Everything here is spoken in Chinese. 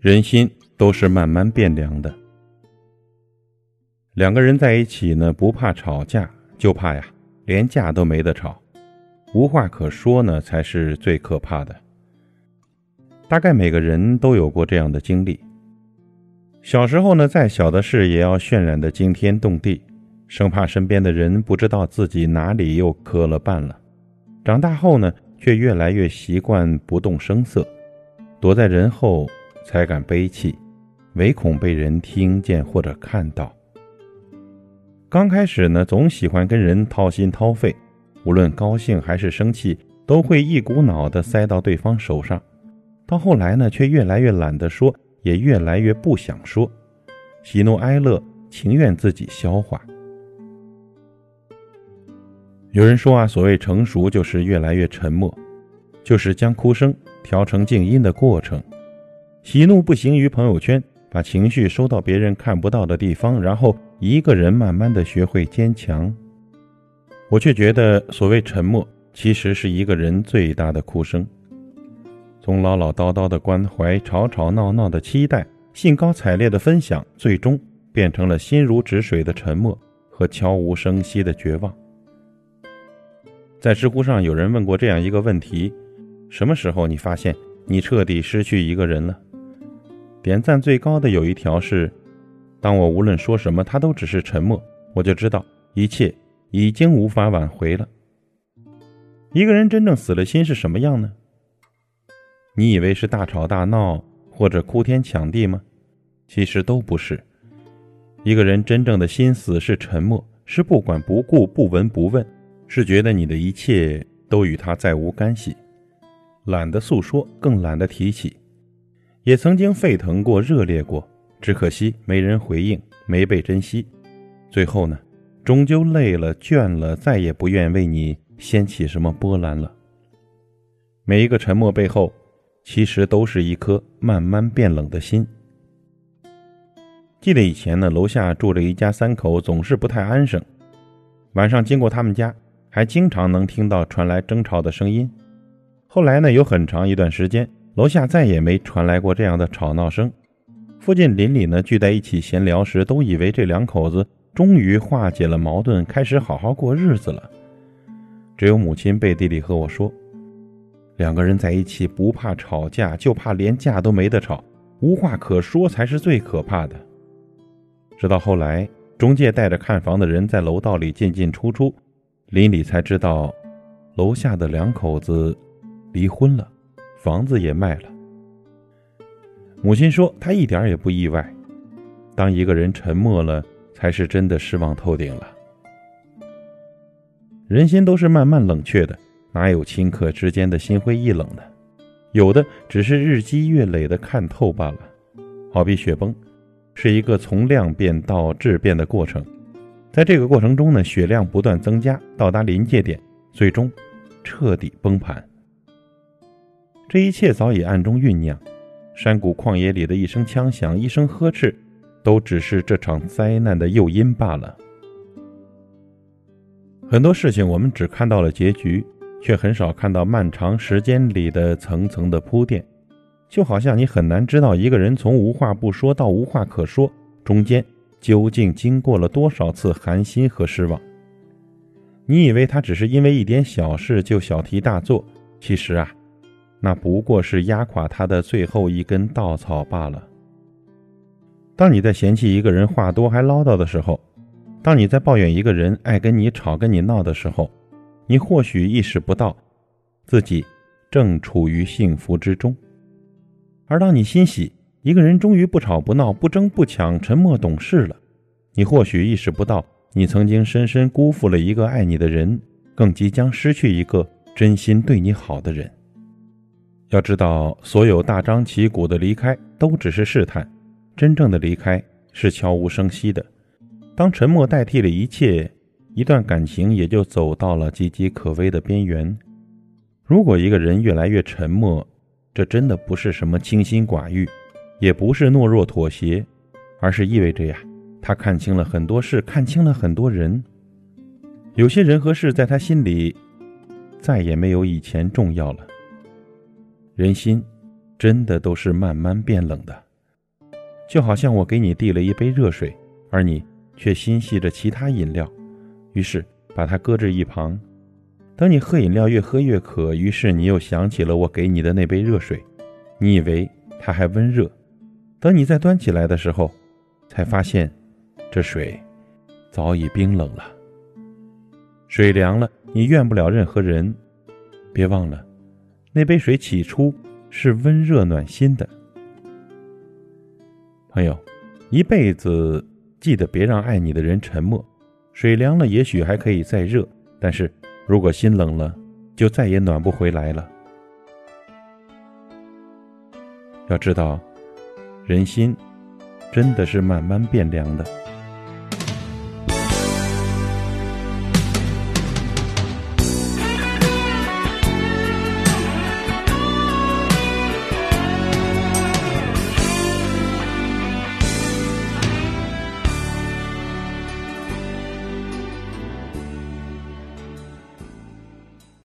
人心都是慢慢变凉的。两个人在一起呢，不怕吵架，就怕呀，连架都没得吵，无话可说呢，才是最可怕的。大概每个人都有过这样的经历。小时候呢，再小的事也要渲染的惊天动地，生怕身边的人不知道自己哪里又磕了绊了。长大后呢，却越来越习惯不动声色，躲在人后。才敢悲泣，唯恐被人听见或者看到。刚开始呢，总喜欢跟人掏心掏肺，无论高兴还是生气，都会一股脑的塞到对方手上。到后来呢，却越来越懒得说，也越来越不想说，喜怒哀乐情愿自己消化。有人说啊，所谓成熟，就是越来越沉默，就是将哭声调成静音的过程。喜怒不形于朋友圈，把情绪收到别人看不到的地方，然后一个人慢慢的学会坚强。我却觉得，所谓沉默，其实是一个人最大的哭声。从唠唠叨叨的关怀，吵吵闹闹的期待，兴高采烈的分享，最终变成了心如止水的沉默和悄无声息的绝望。在知乎上有人问过这样一个问题：什么时候你发现你彻底失去一个人了？点赞最高的有一条是：“当我无论说什么，他都只是沉默，我就知道一切已经无法挽回了。”一个人真正死了心是什么样呢？你以为是大吵大闹或者哭天抢地吗？其实都不是。一个人真正的心死是沉默，是不管不顾、不闻不问，是觉得你的一切都与他再无干系，懒得诉说，更懒得提起。也曾经沸腾过、热烈过，只可惜没人回应，没被珍惜。最后呢，终究累了、倦了，再也不愿为你掀起什么波澜了。每一个沉默背后，其实都是一颗慢慢变冷的心。记得以前呢，楼下住着一家三口，总是不太安生。晚上经过他们家，还经常能听到传来争吵的声音。后来呢，有很长一段时间。楼下再也没传来过这样的吵闹声，附近邻里呢聚在一起闲聊时，都以为这两口子终于化解了矛盾，开始好好过日子了。只有母亲背地里和我说，两个人在一起不怕吵架，就怕连架都没得吵，无话可说才是最可怕的。直到后来，中介带着看房的人在楼道里进进出出，邻里才知道，楼下的两口子离婚了。房子也卖了。母亲说：“她一点也不意外。当一个人沉默了，才是真的失望透顶了。人心都是慢慢冷却的，哪有顷刻之间的心灰意冷的？有的只是日积月累的看透罢了。好比雪崩，是一个从量变到质变的过程。在这个过程中呢，血量不断增加，到达临界点，最终彻底崩盘。”这一切早已暗中酝酿，山谷旷野里的一声枪响，一声呵斥，都只是这场灾难的诱因罢了。很多事情我们只看到了结局，却很少看到漫长时间里的层层的铺垫。就好像你很难知道一个人从无话不说到无话可说，中间究竟经过了多少次寒心和失望。你以为他只是因为一点小事就小题大做，其实啊。那不过是压垮他的最后一根稻草罢了。当你在嫌弃一个人话多还唠叨的时候，当你在抱怨一个人爱跟你吵跟你闹的时候，你或许意识不到自己正处于幸福之中；而当你欣喜一个人终于不吵不闹、不争不抢、沉默懂事了，你或许意识不到你曾经深深辜负了一个爱你的人，更即将失去一个真心对你好的人。要知道，所有大张旗鼓的离开都只是试探，真正的离开是悄无声息的。当沉默代替了一切，一段感情也就走到了岌岌可危的边缘。如果一个人越来越沉默，这真的不是什么清心寡欲，也不是懦弱妥协，而是意味着呀，他看清了很多事，看清了很多人。有些人和事在他心里再也没有以前重要了。人心真的都是慢慢变冷的，就好像我给你递了一杯热水，而你却心系着其他饮料，于是把它搁置一旁。等你喝饮料越喝越渴，于是你又想起了我给你的那杯热水，你以为它还温热，等你再端起来的时候，才发现这水早已冰冷了。水凉了，你怨不了任何人。别忘了，那杯水起初是温热暖心的。朋友，一辈子记得别让爱你的人沉默。水凉了，也许还可以再热，但是如果心冷了，就再也暖不回来了。要知道，人心真的是慢慢变凉的。